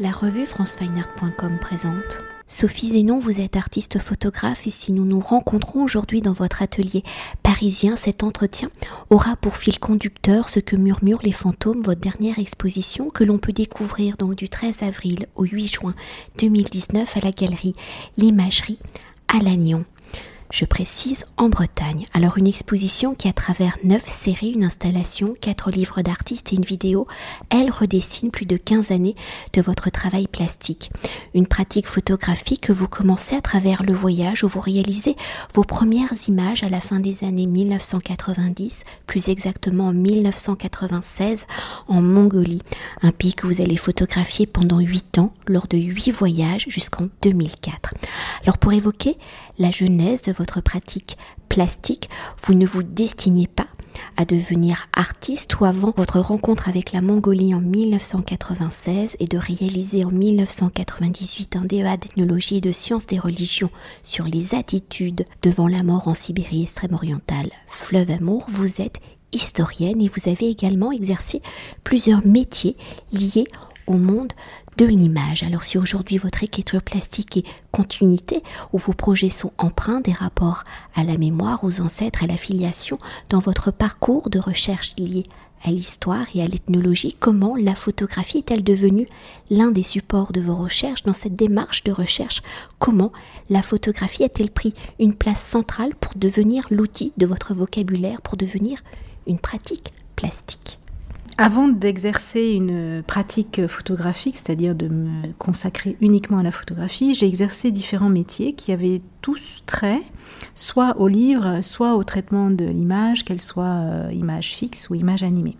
La revue francefineart.com présente. Sophie Zénon, vous êtes artiste photographe et si nous nous rencontrons aujourd'hui dans votre atelier parisien, cet entretien aura pour fil conducteur ce que murmurent les fantômes, votre dernière exposition que l'on peut découvrir donc du 13 avril au 8 juin 2019 à la galerie L'Imagerie à Lannion je précise, en Bretagne. Alors une exposition qui à travers neuf séries, une installation, quatre livres d'artistes et une vidéo, elle redessine plus de 15 années de votre travail plastique. Une pratique photographique que vous commencez à travers le voyage où vous réalisez vos premières images à la fin des années 1990, plus exactement en 1996 en Mongolie, un pays que vous allez photographier pendant 8 ans lors de 8 voyages jusqu'en 2004. Alors pour évoquer la genèse de votre pratique plastique, vous ne vous destinez pas à devenir artiste ou avant votre rencontre avec la Mongolie en 1996 et de réaliser en 1998 un DEA d'ethnologie et de sciences des religions sur les attitudes devant la mort en Sibérie extrême orientale, fleuve amour, vous êtes historienne et vous avez également exercé plusieurs métiers liés au monde de l'image. Alors si aujourd'hui votre écriture plastique est continuité, où vos projets sont empreints des rapports à la mémoire, aux ancêtres, à la filiation, dans votre parcours de recherche lié à l'histoire et à l'ethnologie, comment la photographie est-elle devenue l'un des supports de vos recherches dans cette démarche de recherche? Comment la photographie a-t-elle pris une place centrale pour devenir l'outil de votre vocabulaire, pour devenir une pratique plastique? Avant d'exercer une pratique photographique, c'est-à-dire de me consacrer uniquement à la photographie, j'ai exercé différents métiers qui avaient tous trait soit au livre, soit au traitement de l'image, qu'elle soit euh, image fixe ou image animée.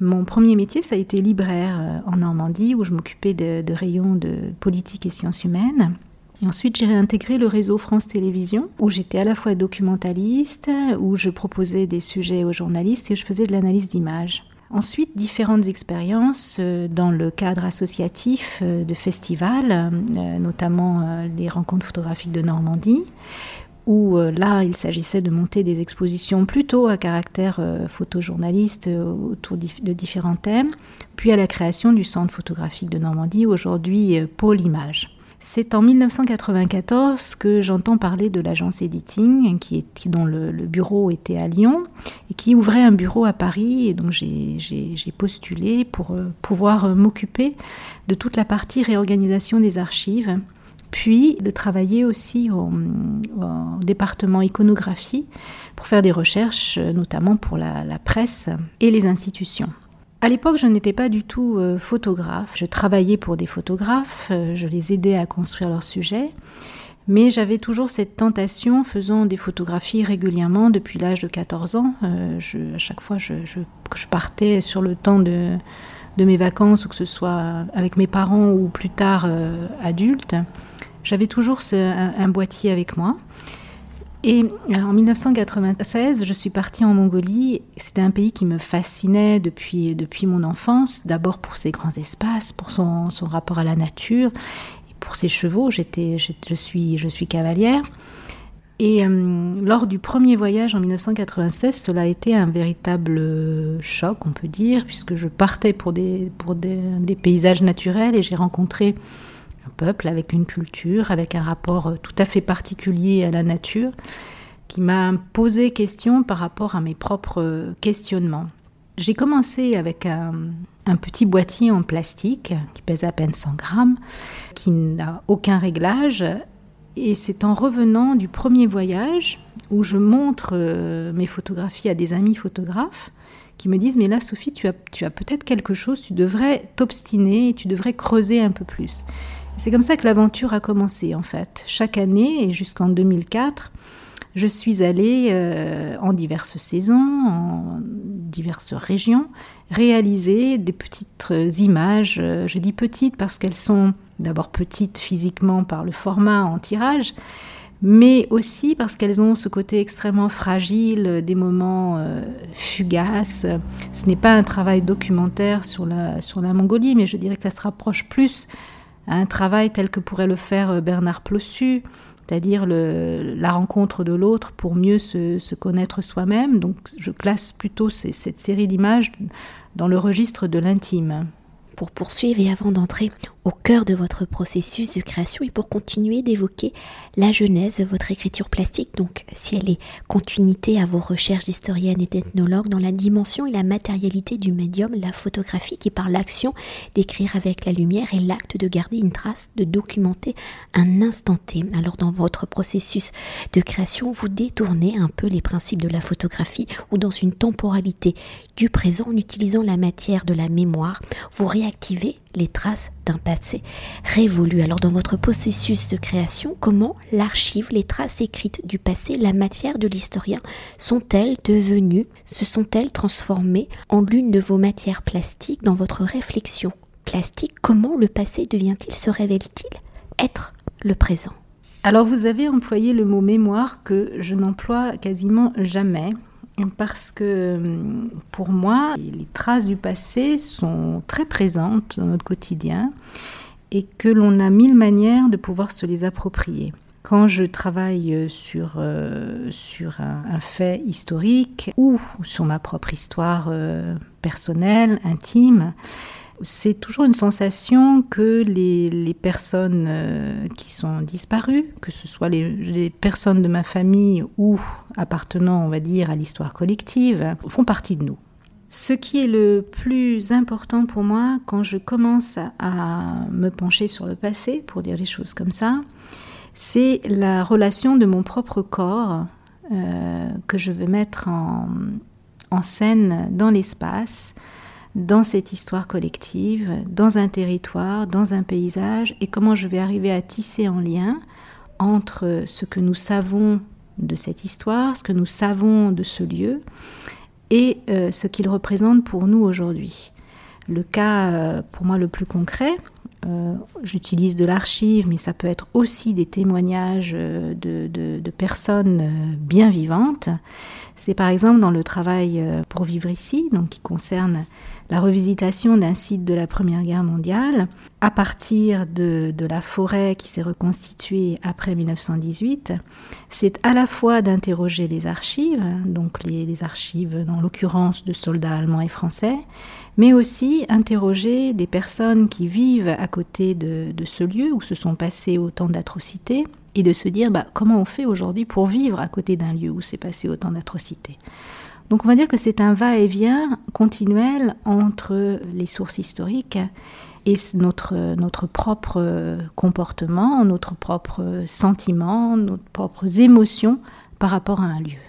Mon premier métier, ça a été libraire euh, en Normandie, où je m'occupais de, rayons de politique et sciences humaines. Et ensuite, j'ai réintégré le réseau France Télévisions, où j'étais à la fois documentaliste, où je proposais des sujets aux journalistes et je faisais de l'analyse d'images. Ensuite, différentes expériences euh, dans le cadre associatif euh, de festivals, euh, notamment les rencontres photographiques de Normandie, où là, il s'agissait de monter des expositions plutôt à caractère photojournaliste autour de différents thèmes, puis à la création du Centre photographique de Normandie, aujourd'hui Pôle Image. C'est en 1994 que j'entends parler de l'agence Editing, dont le, bureau était à Lyon, et qui ouvrait un bureau à Paris. Et donc j'ai postulé pour euh, pouvoir euh, m'occuper de toute la partie réorganisation des archives, puis de travailler aussi au, département iconographie pour faire des recherches, notamment pour la presse et les institutions. À l'époque, je n'étais pas du tout euh, photographe. Je travaillais pour des photographes, euh, je les aidais à construire leurs sujets. Mais j'avais toujours cette tentation, faisant des photographies régulièrement depuis l'âge de 14 ans. Euh, à chaque fois je, que je partais sur le temps de, mes vacances, ou que ce soit avec mes parents ou plus tard adulte, j'avais toujours un, boîtier avec moi. Et euh, en 1996, je suis partie en Mongolie. C'était un pays qui me fascinait depuis, depuis mon enfance, d'abord pour ses grands espaces, pour son, son rapport à la nature, et pour ses chevaux. J'étais, je, suis, je suis cavalière. Et euh, lors du premier voyage en 1996, cela a été un véritable choc, on peut dire, puisque je partais pour des, pour des, des paysages naturels et j'ai rencontré peuple avec une culture, avec un rapport euh, tout à fait particulier à la nature, qui m'a posé question par rapport à mes propres euh, questionnements. J'ai commencé avec un, petit boîtier en plastique qui pèse à peine 100 grammes, qui n'a aucun réglage. Et c'est en revenant du premier voyage où je montre euh, mes photographies à des amis photographes qui me disent Mais là, Sophie, tu as, tu as peut-être quelque chose, tu devrais t'obstiner, tu devrais creuser un peu plus. C'est comme ça que l'aventure a commencé en fait. Chaque année et jusqu'en 2004, je suis allée euh, en diverses saisons, en diverses régions, réaliser des petites images. Euh, je dis petites parce qu'elles sont d'abord petites physiquement par le format en tirage, mais aussi parce qu'elles ont ce côté extrêmement fragile, des moments euh, fugaces. Ce n'est pas un travail documentaire sur la, sur la Mongolie, mais je dirais que ça se rapproche plus un travail tel que pourrait le faire euh, Bernard Plossu, c'est-à-dire la rencontre de l'autre pour mieux se, connaître soi-même. Donc je classe plutôt cette série d'images dans le registre de l'intime. Pour poursuivre et avant d'entrer au cœur de votre processus de création et pour continuer d'évoquer la genèse de votre écriture plastique, donc si elle est continuité à vos recherches d'historienne et d'ethnologue dans la dimension et la matérialité du médium, la photographie qui par l'action d'écrire avec la lumière et l'acte de garder une trace, de documenter un instant T. Alors dans votre processus de création, vous détournez un peu les principes de la photographie ou dans une temporalité du présent en utilisant la matière de la mémoire, vous réactivez les traces d'un passé révolu. Alors dans votre processus de création, comment l'archive, les traces écrites du passé, la matière de l'historien sont-elles devenues, se sont-elles transformées en l'une de vos matières plastiques dans votre réflexion plastique Comment le passé devient-il, se révèle-t-il être le présent? Alors vous avez employé le mot mémoire que je n'emploie quasiment jamais parce que hum, pour moi, les traces du passé sont très présentes dans notre quotidien et que l'on a mille manières de pouvoir se les approprier. Quand je travaille sur, euh, sur un, fait historique ou sur ma propre histoire euh, personnelle, intime, c'est toujours une sensation que les, personnes euh, qui sont disparues, que ce soit les, personnes de ma famille ou appartenant, on va dire, à l'histoire collective, font partie de nous. Ce qui est le plus important pour moi quand je commence à me pencher sur le passé, pour dire les choses comme ça, c'est la relation de mon propre corps euh, que je veux mettre en scène dans l'espace, dans cette histoire collective, dans un territoire, dans un paysage, et comment je vais arriver à tisser un lien entre ce que nous savons de cette histoire, ce que nous savons de ce lieu, et euh, ce qu'il représente pour nous aujourd'hui. Le cas, euh, pour moi, le plus concret, euh, j'utilise de l'archive, mais ça peut être aussi des témoignages de, de personnes bien vivantes. C'est par exemple dans le travail pour vivre ici, donc qui concerne la revisitation d'un site de la Première Guerre mondiale à partir de, la forêt qui s'est reconstituée après 1918, c'est à la fois d'interroger les archives, donc les, archives dans l'occurrence de soldats allemands et français, mais aussi interroger des personnes qui vivent à côté de, ce lieu où se sont passées autant d'atrocités et de se dire bah, comment on fait aujourd'hui pour vivre à côté d'un lieu où s'est passé autant d'atrocités. Donc on va dire que c'est un va-et-vient continuel entre les sources historiques et notre, notre propre comportement, notre propre sentiment, nos propres émotions par rapport à un lieu.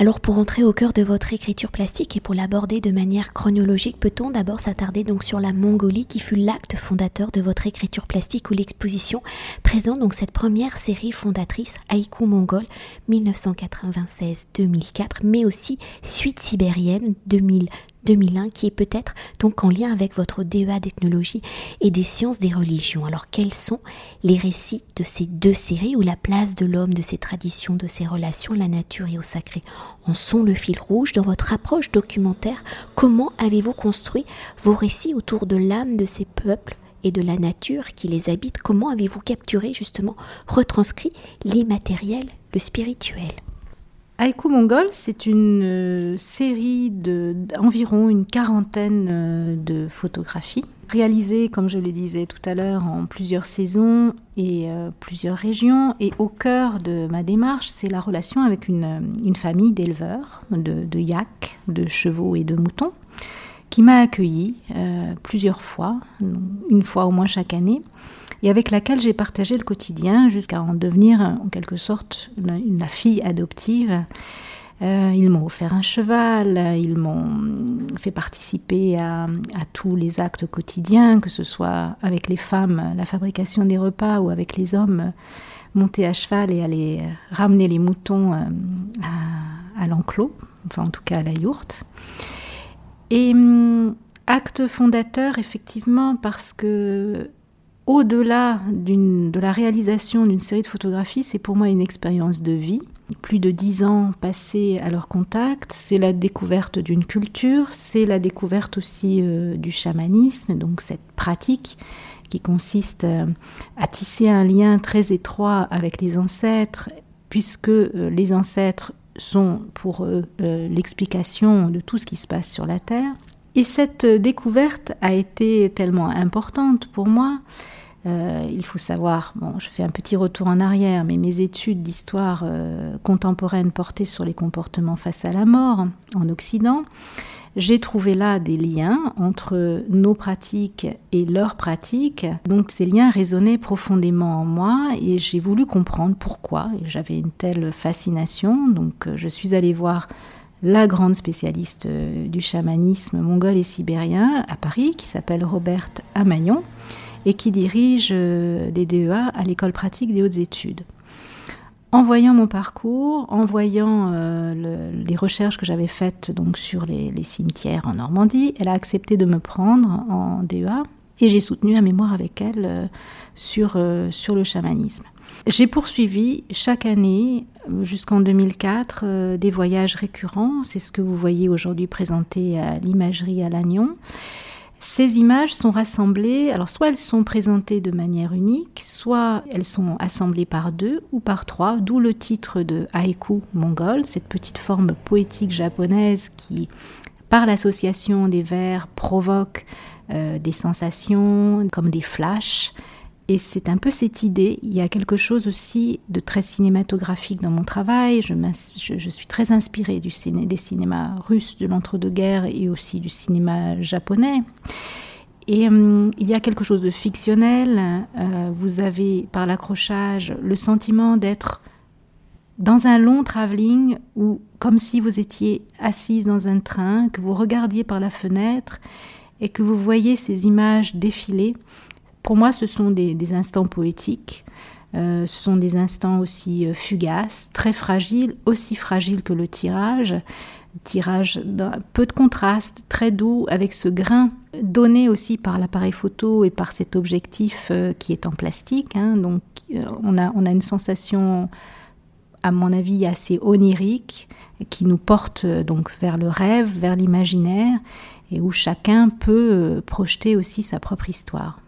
Alors pour entrer au cœur de votre écriture plastique et pour l'aborder de manière chronologique, peut-on d'abord s'attarder donc sur la Mongolie qui fut l'acte fondateur de votre écriture plastique ou l'exposition présente donc cette première série fondatrice Haïku Mongol 1996-2004 mais aussi Suite sibérienne 2000 2001 qui est peut-être donc en lien avec votre DEA d'ethnologie et des sciences des religions. Alors quels sont les récits de ces deux séries où la place de l'homme, de ses traditions, de ses relations la nature et au sacré? En sont le fil rouge dans votre approche documentaire? Comment avez-vous construit vos récits autour de l'âme de ces peuples et de la nature qui les habite Comment avez-vous capturé justement, retranscrit l'immatériel, le spirituel? Haïku Mongol, c'est une euh, série d'environ une quarantaine euh, de photographies réalisées, comme je le disais tout à l'heure, en plusieurs saisons et euh, plusieurs régions. Et au cœur de ma démarche, c'est la relation avec une, famille d'éleveurs, de, de yaks, de chevaux et de moutons, qui m'a accueilli plusieurs fois, une fois au moins chaque année et avec laquelle j'ai partagé le quotidien jusqu'à en devenir en quelque sorte la fille adoptive. Euh, ils m'ont offert un cheval, ils m'ont fait participer à, tous les actes quotidiens, que ce soit avec les femmes, la fabrication des repas, ou avec les hommes, monter à cheval et aller ramener les moutons euh, à, à l'enclos, enfin en tout cas à la yourte. Et hum, acte fondateur, effectivement, parce que au-delà de la réalisation d'une série de photographies, c'est pour moi une expérience de vie. Plus de dix ans passés à leur contact, c'est la découverte d'une culture, c'est la découverte aussi euh, du chamanisme, donc cette pratique qui consiste euh, à tisser un lien très étroit avec les ancêtres, puisque euh, les ancêtres sont pour eux l'explication de tout ce qui se passe sur la Terre. Et cette découverte a été tellement importante pour moi Euh, il faut savoir, bon, je fais un petit retour en arrière, mais mes études d'histoire euh, contemporaine portaient sur les comportements face à la mort en Occident. J'ai trouvé là des liens entre nos pratiques et leurs pratiques. Donc ces liens résonnaient profondément en moi et j'ai voulu comprendre pourquoi. J'avais une telle fascination. Donc euh, je suis allée voir la grande spécialiste du chamanisme mongol et sibérien à Paris, qui s'appelle Roberte Amayon, et qui dirige euh, des DEA à l'école pratique des hautes études. En voyant mon parcours, en voyant euh, les recherches que j'avais faites donc sur les, cimetières en Normandie, elle a accepté de me prendre en DEA et j'ai soutenu un mémoire avec elle sur, sur le chamanisme. J'ai poursuivi chaque année jusqu'en 2004 euh, des voyages récurrents. C'est ce que vous voyez aujourd'hui présenté à l'imagerie à Lannion. Ces images sont rassemblées, alors soit elles sont présentées de manière unique, soit elles sont assemblées par deux ou par trois, d'où le titre de haïku mongol, cette petite forme poétique japonaise qui, par l'association des vers, provoque euh, des sensations comme des flashs, et c'est un peu cette idée. Il y a quelque chose aussi de très cinématographique dans mon travail. Je, suis très inspirée du ciné, des cinémas russes de l'entre-deux-guerres et aussi du cinéma japonais. Et hum, il y a quelque chose de fictionnel. Euh, vous avez, par l'accrochage, le sentiment d'être dans un long travelling ou comme si vous étiez assise dans un train, que vous regardiez par la fenêtre et que vous voyez ces images défiler. Pour moi, ce sont des, instants poétiques. Euh, ce sont des instants aussi euh, fugaces, très fragiles, aussi fragiles que le tirage. Tirage d'un peu de contraste, très doux, avec ce grain donné aussi par l'appareil photo et par cet objectif euh, qui est en plastique. Hein. donc, on a, on a une sensation, à mon avis, assez onirique, qui nous porte donc vers le rêve, vers l'imaginaire, et où chacun peut projeter aussi sa propre histoire.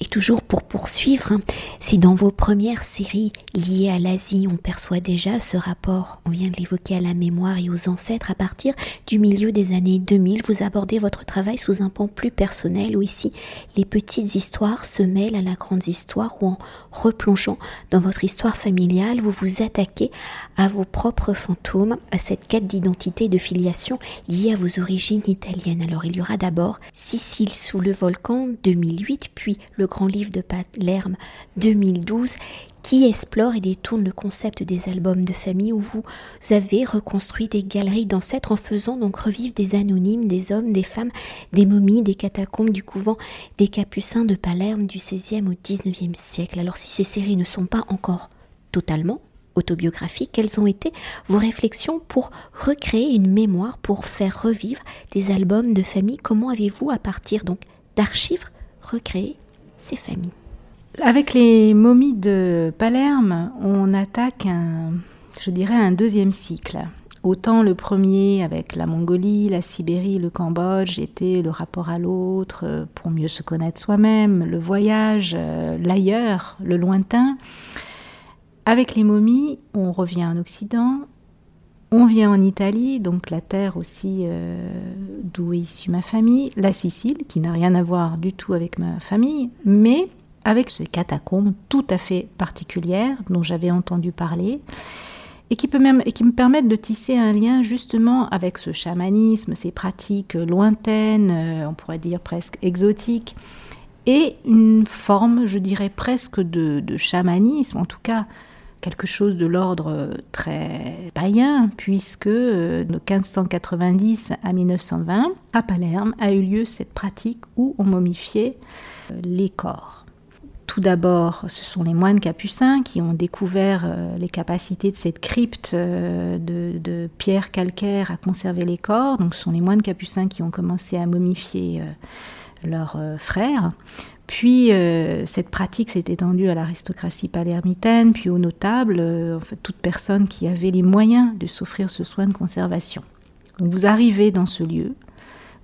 Et toujours pour poursuivre, hein, si dans vos premières séries liées à l'Asie, on perçoit déjà ce rapport, on vient de l'évoquer à la mémoire et aux ancêtres, à partir du milieu des années 2000, vous abordez votre travail sous un pan plus personnel où ici les petites histoires se mêlent à la grande histoire ou en replongeant dans votre histoire familiale, vous vous attaquez à vos propres fantômes, à cette quête d'identité et de filiation liée à vos origines italiennes. Alors il y aura d'abord Sicile sous le volcan 2008, puis le grand livre de Palerme 2012 qui explore et détourne le concept des albums de famille où vous avez reconstruit des galeries d'ancêtres en faisant donc revivre des anonymes, des hommes, des femmes, des momies, des catacombes du couvent des Capucins de Palerme du XVIe au XIXe siècle. Alors si ces séries ne sont pas encore totalement autobiographiques, quelles ont été vos réflexions pour recréer une mémoire, pour faire revivre des albums de famille? Comment avez-vous, à partir donc d'archives, recréé Avec les momies de Palerme, on attaque un, je dirais, un deuxième cycle. Autant le premier avec la Mongolie, la Sibérie, le Cambodge était le rapport à l'autre euh, pour mieux se connaître soi-même, le voyage, euh, l'ailleurs, le lointain. Avec les momies, on revient en Occident, on vient en Italie, donc la terre aussi euh, d'où est issue ma famille, la Sicile, qui n'a rien à voir du tout avec ma famille, mais avec ces catacombes tout à fait particulières dont j'avais entendu parler et qui, peut même, et qui me permettent de tisser un lien justement avec ce chamanisme, ces pratiques lointaines, euh, on pourrait dire presque exotiques, et une forme, je dirais presque de, de chamanisme, en tout cas quelque chose de l'ordre très païen, puisque euh, de 1590 à 1920, à Palerme, a eu lieu cette pratique où on momifiait euh, les corps. Tout d'abord, ce sont les moines capucins qui ont découvert euh, les capacités de cette crypte de, de pierre calcaire à conserver les corps. Donc, ce sont les moines capucins qui ont commencé à momifier leurs frères. Puis euh, cette pratique s'est étendue à l'aristocratie palermitaine, puis aux notables, euh, toute personne qui avait les moyens de s'offrir ce soin de conservation. Vous arrivez dans ce lieu,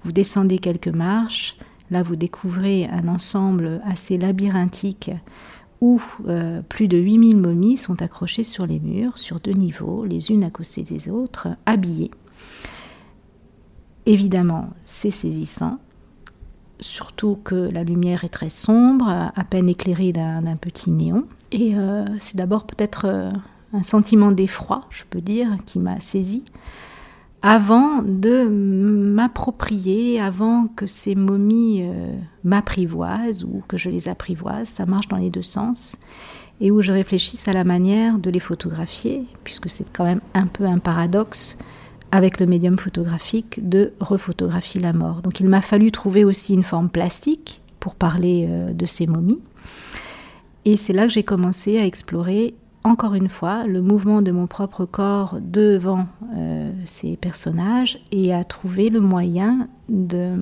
vous descendez quelques marches, là vous découvrez un ensemble assez labyrinthique où euh, plus de 8000 momies sont accrochées sur les murs, sur deux niveaux, les unes à côté des autres, habillées. Évidemment, c'est saisissant, surtout que la lumière est très sombre, à peine éclairée d'un petit néon. Et euh, c'est d'abord peut-être euh, un sentiment d'effroi, je peux dire, qui m'a saisi, avant de m'approprier, avant que ces momies euh, m'apprivoisent ou que je les apprivoise, ça marche dans les deux sens, et où je réfléchisse à la manière de les photographier, puisque c'est quand même un peu un paradoxe avec le médium photographique de refotographier la mort. Donc il m'a fallu trouver aussi une forme plastique pour parler euh, de ces momies. Et c'est là que j'ai commencé à explorer encore une fois le mouvement de mon propre corps devant euh, ces personnages et à trouver le moyen de,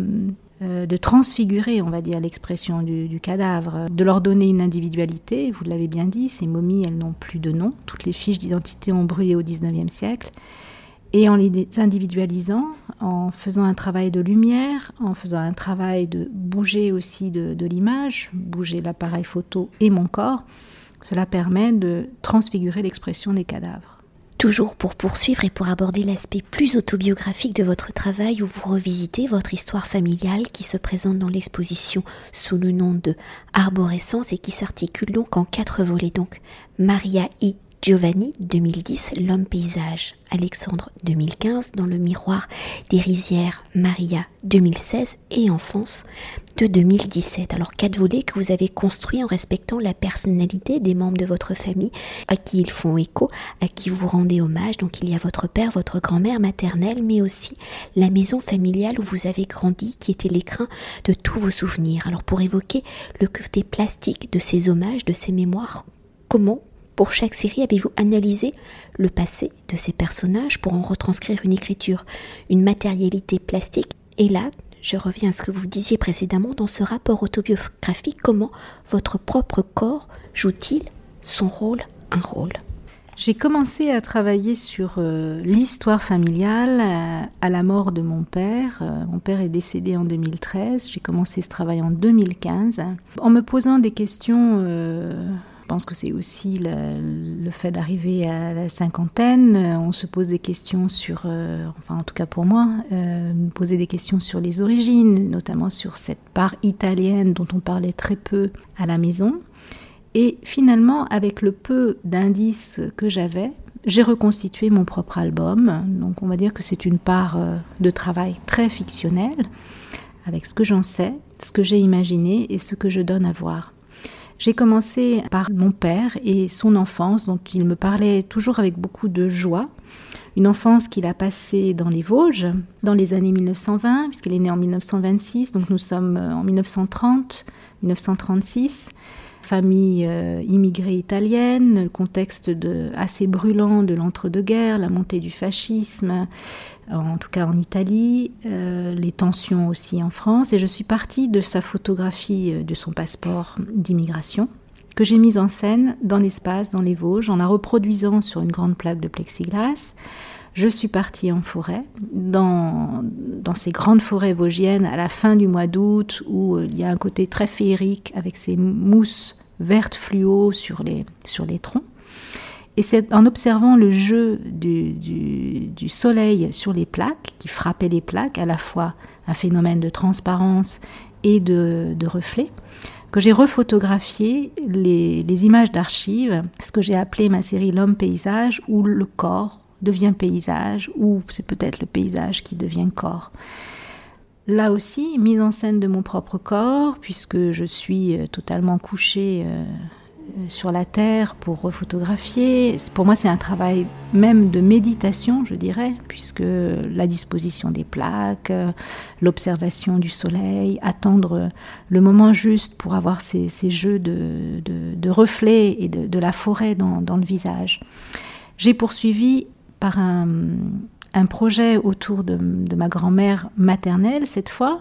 euh, de transfigurer, on va dire, l'expression du, du, cadavre, de leur donner une individualité. Vous l'avez bien dit, ces momies, elles n'ont plus de nom. Toutes les fiches d'identité ont brûlé au XIXe siècle. Et en les individualisant, en faisant un travail de lumière, en faisant un travail de bouger aussi de, l'image, bouger l'appareil photo et mon corps, cela permet de transfigurer l'expression des cadavres. Toujours pour poursuivre et pour aborder l'aspect plus autobiographique de votre travail où vous revisitez votre histoire familiale qui se présente dans l'exposition sous le nom de Arborescence et qui s'articule donc en quatre volets donc Maria I Giovanni 2010, L'homme paysage, Alexandre 2015, Dans le miroir des rizières, Maria 2016 et Enfance de 2017. Alors quatre volets que vous avez construits en respectant la personnalité des membres de votre famille à qui ils font écho, à qui vous rendez hommage. Donc il y a votre père, votre grand-mère maternelle, mais aussi la maison familiale où vous avez grandi qui était l'écrin de tous vos souvenirs. Alors pour évoquer le côté plastique de ces hommages, de ces mémoires, comment pour chaque série, avez-vous analysé le passé de ces personnages pour en retranscrire une écriture, une matérialité plastique? Et là, je reviens à ce que vous disiez précédemment dans ce rapport autobiographique, comment votre propre corps joue-t-il son rôle, un rôle? J'ai commencé à travailler sur euh, l'histoire familiale euh, à la mort de mon père. Euh, mon père est décédé en 2013. J'ai commencé ce travail en 2015 en me posant des questions pense que c'est aussi le, fait d'arriver à la cinquantaine. On se pose des questions sur, euh, enfin en tout cas pour moi, euh, poser des questions sur les origines, notamment sur cette part italienne dont on parlait très peu à la maison. Et finalement, avec le peu d'indices que j'avais, j'ai reconstitué mon propre album. Donc on va dire que c'est une part euh, de travail très fictionnel, avec ce que j'en sais, ce que j'ai imaginé et ce que je donne à voir. J'ai commencé par mon père et son enfance, dont il me parlait toujours avec beaucoup de joie. Une enfance qu'il a passée dans les Vosges dans les années 1920, puisqu'il est né en 1926, donc nous sommes euh, en 1930, 1936 famille euh, immigrée italienne, contexte assez brûlant de l'entre-deux-guerres, la montée du fascisme, en tout cas en Italie, euh, les tensions aussi en France. Et je suis partie de sa photographie euh, de son passeport d'immigration que j'ai mise en scène dans l'espace, dans les Vosges, en la reproduisant sur une grande plaque de plexiglas. Je suis partie en forêt, dans, dans ces grandes forêts vosgiennes à la fin du mois d'août, où il y a un côté très féerique avec ces mousses vertes fluo sur les troncs. Et c'est en observant le jeu du, soleil sur les plaques, qui frappait les plaques, à la fois un phénomène de transparence et de, reflet, que j'ai refotographié les, images d'archives, ce que j'ai appelé ma série L'homme paysage, où le corps devient paysage, ou c'est peut-être le paysage qui devient corps. Là aussi, mise en scène de mon propre corps, puisque je suis euh, totalement couchée euh, sur la terre pour refotographier. Pour moi, c'est un travail même de méditation, je dirais, puisque la disposition des plaques, l'observation du soleil, attendre le moment juste pour avoir ces, jeux de, reflets et de, la forêt dans, le visage. J'ai poursuivi par un projet autour de, ma grand-mère maternelle cette fois,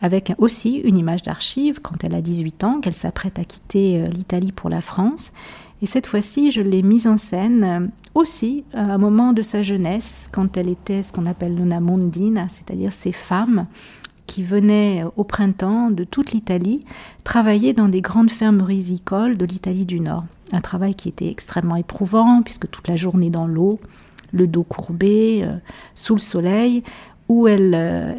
avec aussi une image d'archive quand elle a 18 ans, qu'elle s'apprête à quitter euh, l'Italie pour la France. Et cette fois-ci, je l'ai mise en scène euh, aussi à un moment de sa jeunesse, quand elle était ce qu'on appelle l'una mondina, c'est-à-dire ces femmes qui venaient euh, au printemps de toute l'Italie travailler dans des grandes fermes risicoles de l'Italie du Nord. Un travail qui était extrêmement éprouvant, puisque toute la journée dans l'eau, le dos courbé, euh, sous le soleil, où elle, euh,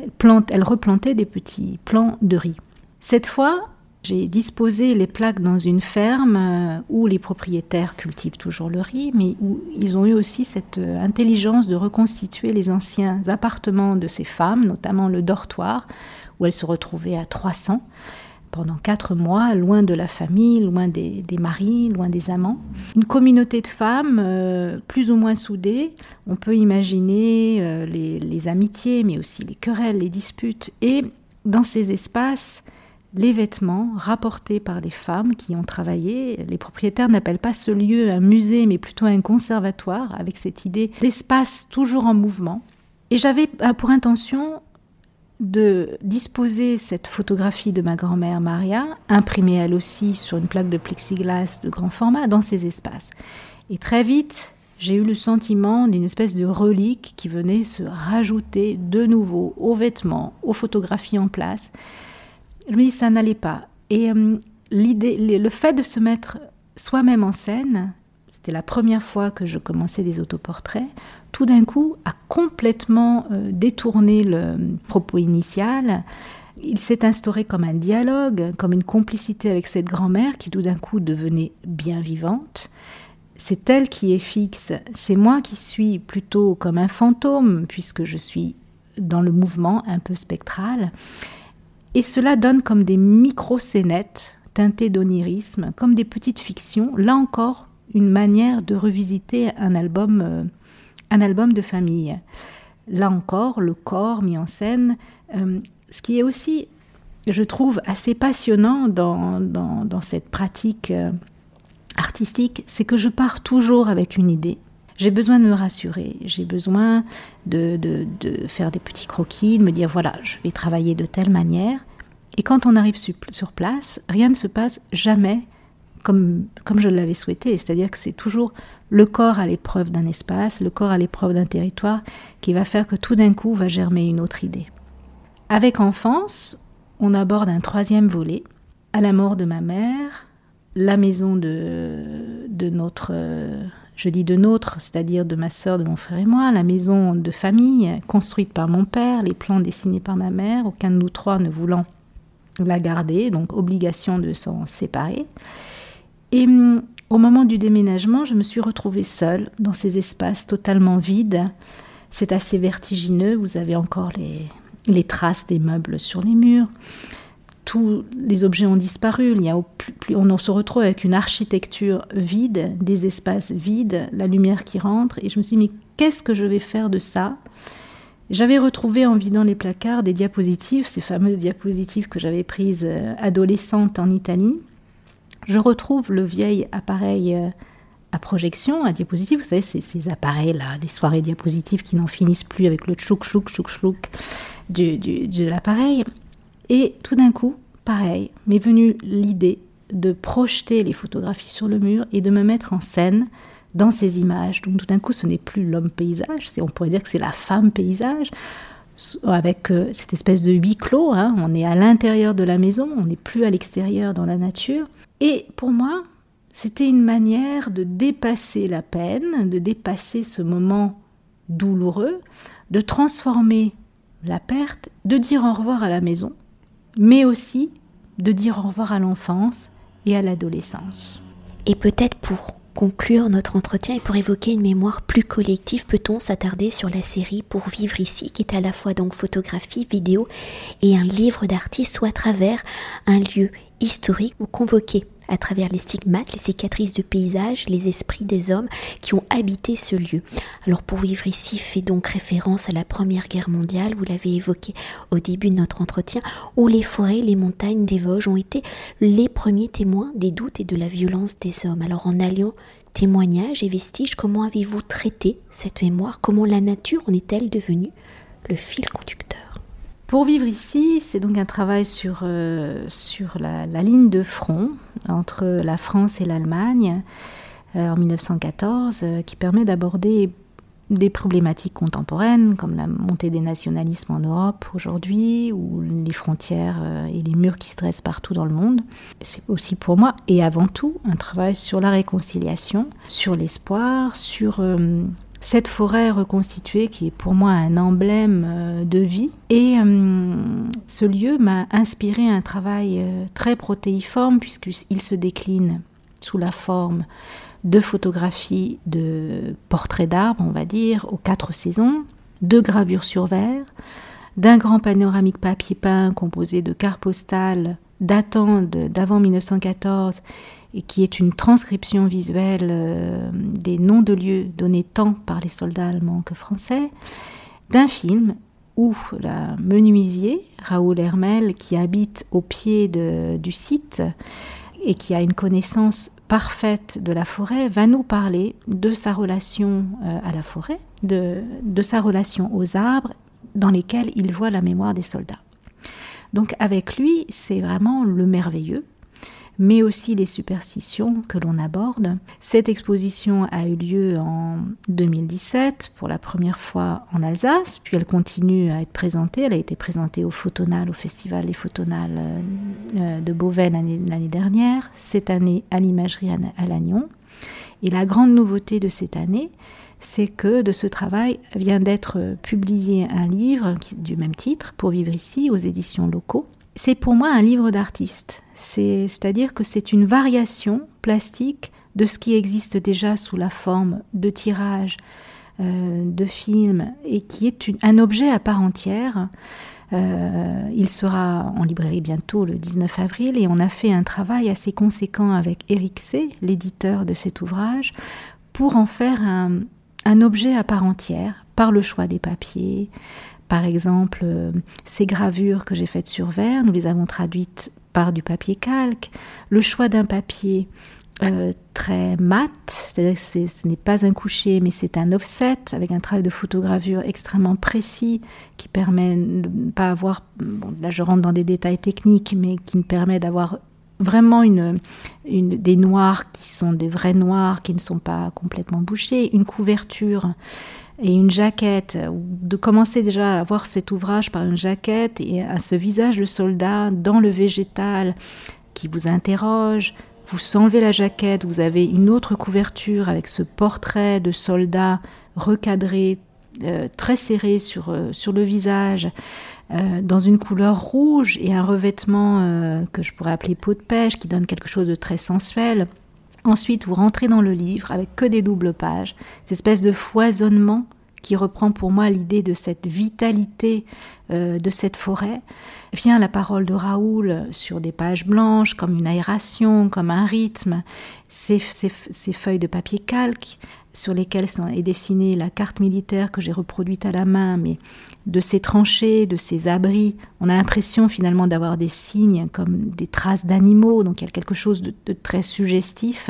elle replantait des petits plants de riz. Cette fois, j'ai disposé les plaques dans une ferme euh, où les propriétaires cultivent toujours le riz, mais où ils ont eu aussi cette euh, intelligence de reconstituer les anciens appartements de ces femmes, notamment le dortoir, où elles se retrouvaient à 300 pendant quatre mois, loin de la famille, loin des, maris, loin des amants. Une communauté de femmes euh, plus ou moins soudées. On peut imaginer les, les, amitiés, mais aussi les querelles, les disputes. Et dans ces espaces, les vêtements rapportés par les femmes qui ont travaillé. Les propriétaires n'appellent pas ce lieu un musée, mais plutôt un conservatoire, avec cette idée d'espace toujours en mouvement. Et j'avais euh, pour intention de disposer cette photographie de ma grand-mère Maria, imprimée elle aussi sur une plaque de plexiglas de grand format, dans ces espaces. Et très vite, j'ai eu le sentiment d'une espèce de relique qui venait se rajouter de nouveau aux vêtements, aux photographies en place je me dis ça n'allait pas. Et euh, l'idée, le fait de se mettre soi-même en scène, c'était la première fois que je commençais des autoportraits, tout d'un coup a complètement euh, détourné le propos initial. Il s'est instauré comme un dialogue, comme une complicité avec cette grand-mère qui tout d'un coup devenait bien vivante. C'est elle qui est fixe, c'est moi qui suis plutôt comme un fantôme, puisque je suis dans le mouvement un peu spectral. Et cela donne comme des micro-scénettes teintées d'onirisme, comme des petites fictions. Là encore, une manière de revisiter un album, euh, un album de famille. Là encore, le corps mis en scène. Euh, ce qui est aussi, je trouve, assez passionnant dans, dans, cette pratique euh, artistique, c'est que je pars toujours avec une idée. J'ai besoin de me rassurer, j'ai besoin de, de, faire des petits croquis, de me dire voilà, je vais travailler de telle manière. Et quand on arrive sur place, rien ne se passe jamais comme, comme je l'avais souhaité. C'est-à-dire que c'est toujours le corps à l'épreuve d'un espace, le corps à l'épreuve d'un territoire, qui va faire que tout d'un coup va germer une autre idée. Avec enfance, on aborde un troisième volet. À la mort de ma mère, la maison de, de notre je dis de nôtre, c'est-à-dire de ma sœur, de mon frère et moi, la maison de famille construite par mon père, les plans dessinés par ma mère, aucun de nous trois ne voulant la garder, donc obligation de s'en séparer. Et hum, au moment du déménagement, je me suis retrouvée seule dans ces espaces totalement vides. C'est assez vertigineux, vous avez encore les, traces des meubles sur les murs tous les objets ont disparu. Il y on se retrouve avec une architecture vide, des espaces vides, la lumière qui rentre. Et je me suis dit, mais qu'est-ce que je vais faire de ça? J'avais retrouvé en vidant les placards des diapositives, ces fameuses diapositives que j'avais prises euh, adolescente en Italie. Je retrouve le vieil appareil euh, à projection, à diapositive. Vous savez, ces, appareils-là, des soirées diapositives qui n'en finissent plus avec le chouk chouk chouk chouk de l'appareil. Et tout d'un coup, pareil, m'est venue l'idée de projeter les photographies sur le mur et de me mettre en scène dans ces images. Donc tout d'un coup, ce n'est plus l'homme paysage, on pourrait dire que c'est la femme paysage, avec euh, cette espèce de huis clos. Hein. On est à l'intérieur de la maison, on n'est plus à l'extérieur dans la nature. Et pour moi, c'était une manière de dépasser la peine, de dépasser ce moment douloureux, de transformer la perte, de dire au revoir à la maison mais aussi de dire au revoir à l'enfance et à l'adolescence. Et peut-être pour conclure notre entretien et pour évoquer une mémoire plus collective, peut-on s'attarder sur la série Pour vivre ici, qui est à la fois donc photographie, vidéo et un livre d'artiste, soit à travers un lieu historique ou convoqué? À travers les stigmates, les cicatrices de paysage, les esprits des hommes qui ont habité ce lieu. Alors pour vivre ici fait donc référence à la Première Guerre mondiale, vous l'avez évoqué au début de notre entretien, où les forêts, les montagnes des Vosges ont été les premiers témoins des doutes et de la violence des hommes. Alors en alliant témoignages et vestiges, comment avez-vous traité cette mémoire? Comment la nature en est-elle devenue le fil conducteur? Pour vivre ici, c'est donc un travail sur, euh, sur la, ligne de front entre la France et l'Allemagne euh, en 1914, euh, qui permet d'aborder des problématiques contemporaines comme la montée des nationalismes en Europe aujourd'hui ou les frontières et les murs qui se dressent partout dans le monde. C'est aussi pour moi et avant tout un travail sur la réconciliation, sur l'espoir, sur cette forêt reconstituée qui est pour moi un emblème euh, de vie. Et euh, ce lieu m'a inspiré un travail euh, très protéiforme puisqu'il se décline sous la forme de photographies de portraits d'arbres, on va dire, aux quatre saisons, de gravures sur verre, d'un grand panoramique papier peint composé de cartes postales datant d'avant 1914 et qui est une transcription visuelle euh, des noms de lieux donnés tant par les soldats allemands que français, d'un film où la menuisier, Raoul Hermel, qui habite au pied du site et qui a une connaissance parfaite de la forêt, va nous parler de sa relation euh, à la forêt, de, de sa relation aux arbres dans lesquels il voit la mémoire des soldats. Donc avec lui, c'est vraiment le merveilleux, mais aussi les superstitions que l'on aborde. Cette exposition a eu lieu en 2017 pour la première fois en Alsace, puis elle continue à être présentée. Elle a été présentée au Photonal, au Festival des Photonales euh, euh, de Beauvais l'année dernière, cette année à l'imagerie à Lannion. Et la grande nouveauté de cette année, c'est que de ce travail vient d'être publié un livre du même titre, Pour vivre ici, aux éditions locaux. C'est pour moi un livre d'artiste. C'est-à-dire que c'est une variation plastique de ce qui existe déjà sous la forme de tirages, euh, de films, et qui est un objet à part entière. Euh, il sera en librairie bientôt le 19 avril et on a fait un travail assez conséquent avec Eric C., l'éditeur de cet ouvrage, pour en faire un, un objet à part entière par le choix des papiers. Par exemple, euh, ces gravures que j'ai faites sur verre, nous les avons traduites par du papier calque. Le choix d'un papier euh, très mat, c'est-à-dire que ce n'est pas un coucher, mais c'est un offset avec un travail de photogravure extrêmement précis qui permet de ne pas avoir, là je rentre dans des détails techniques, mais qui me permet d'avoir vraiment une, des noirs qui sont des vrais noirs, qui ne sont pas complètement bouchés, une couverture et une jaquette, de commencer déjà à voir cet ouvrage par une jaquette et à ce visage de soldat dans le végétal qui vous interroge. Vous enlevez la jaquette, vous avez une autre couverture avec ce portrait de soldat recadré, euh, très serré sur, euh, sur le visage. Euh, dans une couleur rouge et un revêtement euh, que je pourrais appeler peau de pêche qui donne quelque chose de très sensuel. Ensuite, vous rentrez dans le livre avec que des doubles pages, cette espèce de foisonnement qui reprend pour moi l'idée de cette vitalité euh, de cette forêt. Vient la parole de Raoul sur des pages blanches, comme une aération, comme un rythme, ces, ces feuilles de papier calque sur lesquelles est dessinée la carte militaire que j'ai reproduite à la main, mais de ces tranchées, de ces abris, on a l'impression finalement d'avoir des signes comme des traces d'animaux, donc il y a quelque chose de, très suggestif.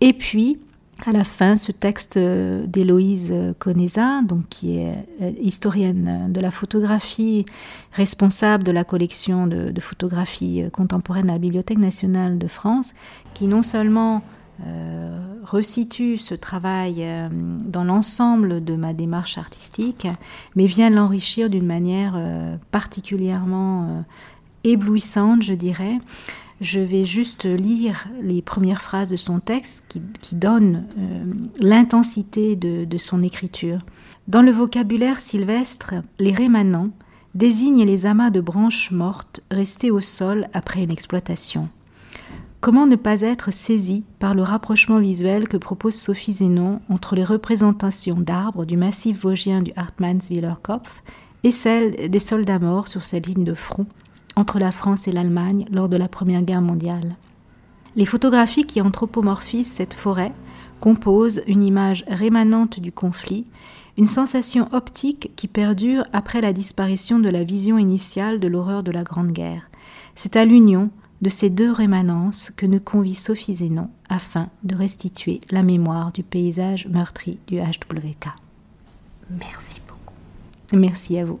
Et puis, à la fin, ce texte d'Héloïse Conesa, donc qui est euh, historienne de la photographie, responsable de la collection de, de photographies contemporaines à la Bibliothèque nationale de France, qui non seulement euh, resitue ce travail euh, dans l'ensemble de ma démarche artistique, mais vient l'enrichir d'une manière euh, particulièrement éblouissante, je dirais. Je vais juste lire les premières phrases de son texte qui, donnent l'intensité de, son écriture. Dans le vocabulaire sylvestre, les rémanents désignent les amas de branches mortes restées au sol après une exploitation. Comment ne pas être saisi par le rapprochement visuel que propose Sophie Zénon entre les représentations d'arbres du massif vosgien du Hartmannswiller Kopf et celles des soldats morts sur cette ligne de front entre la France et l'Allemagne lors de la Première Guerre mondiale Les photographies qui anthropomorphisent cette forêt composent une image rémanente du conflit, une sensation optique qui perdure après la disparition de la vision initiale de l'horreur de la Grande Guerre. C'est à l'union de ces deux rémanences que nous convie Sophie Zénon afin de restituer la mémoire du paysage meurtri du HWK. Merci beaucoup. Merci à vous.